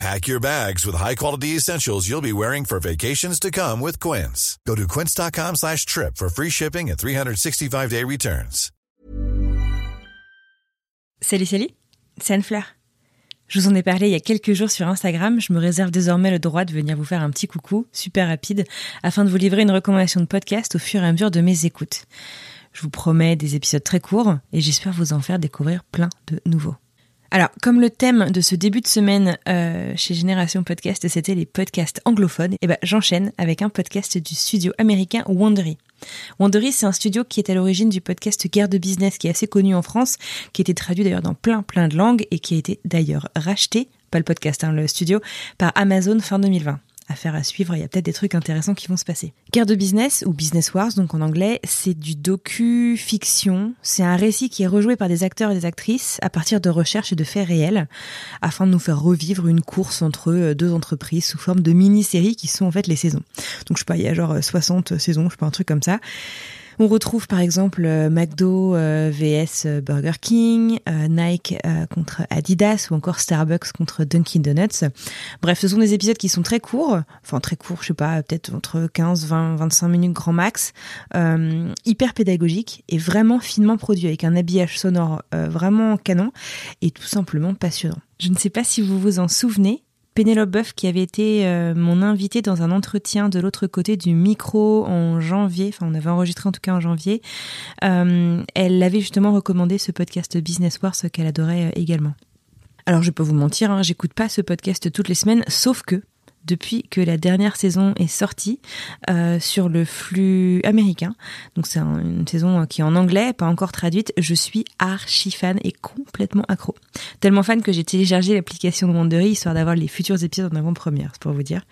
Pack your bags with high-quality essentials you'll be wearing for vacations to come with Quince. Go to quince.com slash trip for free shipping and 365-day returns. Salut, salut, c'est Anne-Fleur. Je vous en ai parlé il y a quelques jours sur Instagram. Je me réserve désormais le droit de venir vous faire un petit coucou, super rapide, afin de vous livrer une recommandation de podcast au fur et à mesure de mes écoutes. Je vous promets des épisodes très courts et j'espère vous en faire découvrir plein de nouveaux. Alors, comme le thème de ce début de semaine euh, chez Génération Podcast, c'était les podcasts anglophones, et eh ben j'enchaîne avec un podcast du studio américain Wondery. Wondery, c'est un studio qui est à l'origine du podcast Guerre de business, qui est assez connu en France, qui a été traduit d'ailleurs dans plein plein de langues et qui a été d'ailleurs racheté, pas le podcast, hein, le studio, par Amazon fin 2020 affaire à suivre, il y a peut-être des trucs intéressants qui vont se passer. Guerre de business ou Business Wars, donc en anglais, c'est du docu-fiction. C'est un récit qui est rejoué par des acteurs et des actrices à partir de recherches et de faits réels afin de nous faire revivre une course entre euh, deux entreprises sous forme de mini-séries qui sont en fait les saisons. Donc je sais pas, il y a genre 60 saisons, je sais pas, un truc comme ça. On retrouve par exemple euh, McDo euh, vs euh, Burger King, Nike contre Adidas ou encore Starbucks contre Dunkin Donuts. Bref, ce sont des épisodes qui sont très courts, enfin très courts, je sais pas, peut-être entre 15, 20, 25 minutes grand max, hyper pédagogiques et vraiment finement produits avec un habillage sonore vraiment canon et tout simplement passionnant. Je ne sais pas si vous vous en souvenez, Pénélope Boeuf, qui avait été euh, mon invitée dans un entretien de l'autre côté du micro en janvier, enfin on avait enregistré en tout cas en janvier, euh, elle avait justement recommandé ce podcast Business Wars qu'elle adorait euh, également. Alors je peux vous mentir, hein, j'écoute pas ce podcast toutes les semaines, sauf que depuis que la dernière saison est sortie euh, sur le flux américain. Donc c'est une saison qui est en anglais, pas encore traduite. Je suis archi fan et complètement accro. Tellement fan que j'ai téléchargé l'application de Wandery histoire d'avoir les futurs épisodes en avant-première, c'est pour vous dire.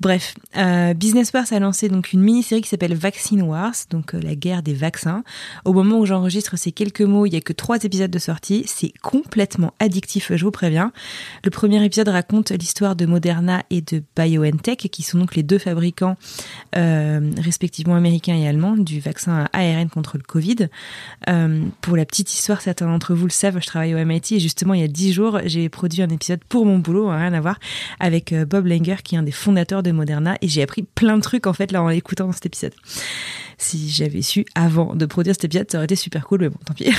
Bref, euh, Business Wars a lancé donc une mini-série qui s'appelle Vaccine Wars, donc euh, la guerre des vaccins. Au moment où j'enregistre ces quelques mots, il y a que trois épisodes de sortie. C'est complètement addictif, je vous préviens. Le premier épisode raconte l'histoire de Moderna et de BioNTech, qui sont donc les deux fabricants euh, respectivement américains et allemands du vaccin à ARN contre le Covid. Euh, pour la petite histoire, certains d'entre vous le savent, je travaille au MIT et justement il y a dix jours, j'ai produit un épisode pour mon boulot, hein, rien à voir, avec euh, Bob Langer, qui est un des fondateurs de Moderna, et j'ai appris plein de trucs en fait là en l'écoutant dans cet épisode si j'avais su avant de produire cet épisode, ça aurait été super cool, mais bon, tant pis.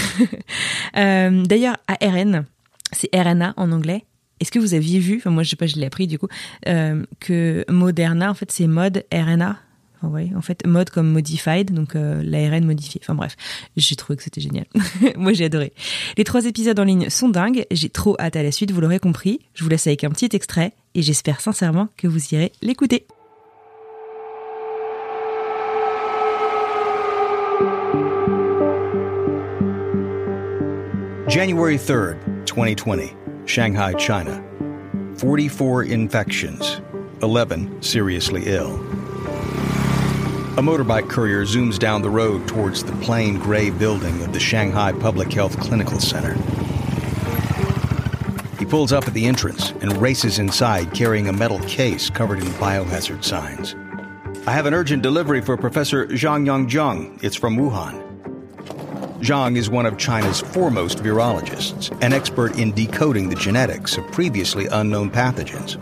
D'ailleurs, ARN, c'est RNA en anglais, est-ce que vous aviez vu, enfin moi je sais pas, je l'ai appris du coup, euh, que Moderna en fait c'est mode RNA. Enfin, en fait mode comme modified, donc euh, l'ARN modifié. Enfin bref, j'ai trouvé que c'était génial. moi j'ai adoré. Les trois épisodes en ligne sont dingues. J'ai trop hâte à la suite, vous l'aurez compris. Je vous laisse avec un petit extrait et j'espère sincèrement que vous irez l'écouter. January 3rd, 2020. Shanghai, China. 44 infections, 11 seriously ill. A motorbike courier zooms down the road towards the plain gray building of the Shanghai Public Health Clinical Center. He pulls up at the entrance and races inside carrying a metal case covered in biohazard signs. I have an urgent delivery for Professor Zhang Yongzheng. It's from Wuhan. Zhang is one of China's foremost virologists, an expert in decoding the genetics of previously unknown pathogens.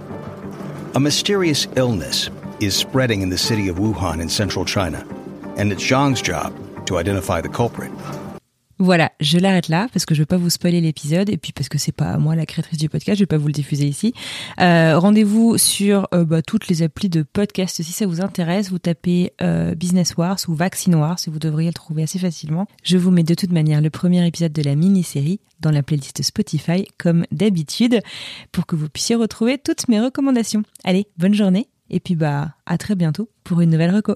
A mysterious illness is spreading in the city of Wuhan in central China, and it's Zhang's job to identify the culprit. Voilà, je l'arrête là parce que je veux pas vous spoiler l'épisode et puis parce que c'est pas moi la créatrice du podcast, je vais pas vous le diffuser ici. Euh, Rendez-vous sur euh, bah, toutes les applis de podcast si ça vous intéresse. Vous tapez euh, Business Wars ou Vaccine Wars et vous devriez le trouver assez facilement. Je vous mets de toute manière le premier épisode de la mini-série dans la playlist Spotify comme d'habitude pour que vous puissiez retrouver toutes mes recommandations. Allez, bonne journée et puis bah à très bientôt pour une nouvelle reco.